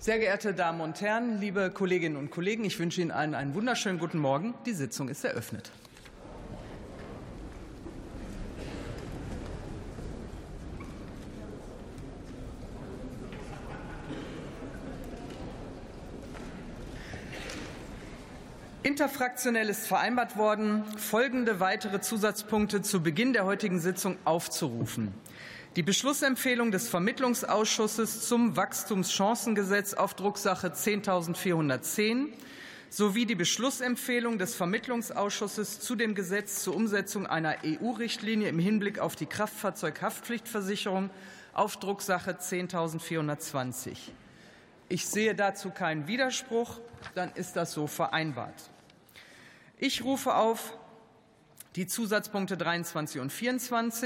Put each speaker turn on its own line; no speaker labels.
Sehr geehrte Damen und Herren, liebe Kolleginnen und Kollegen, ich wünsche Ihnen allen einen wunderschönen guten Morgen. Die Sitzung ist eröffnet. Interfraktionell ist vereinbart worden, folgende weitere Zusatzpunkte zu Beginn der heutigen Sitzung aufzurufen. Die Beschlussempfehlung des Vermittlungsausschusses zum Wachstumschancengesetz auf Drucksache 10.410 sowie die Beschlussempfehlung des Vermittlungsausschusses zu dem Gesetz zur Umsetzung einer EU-Richtlinie im Hinblick auf die Kraftfahrzeughaftpflichtversicherung auf Drucksache 10.420. Ich sehe dazu keinen Widerspruch. Dann ist das so vereinbart. Ich rufe auf die Zusatzpunkte 23 und 24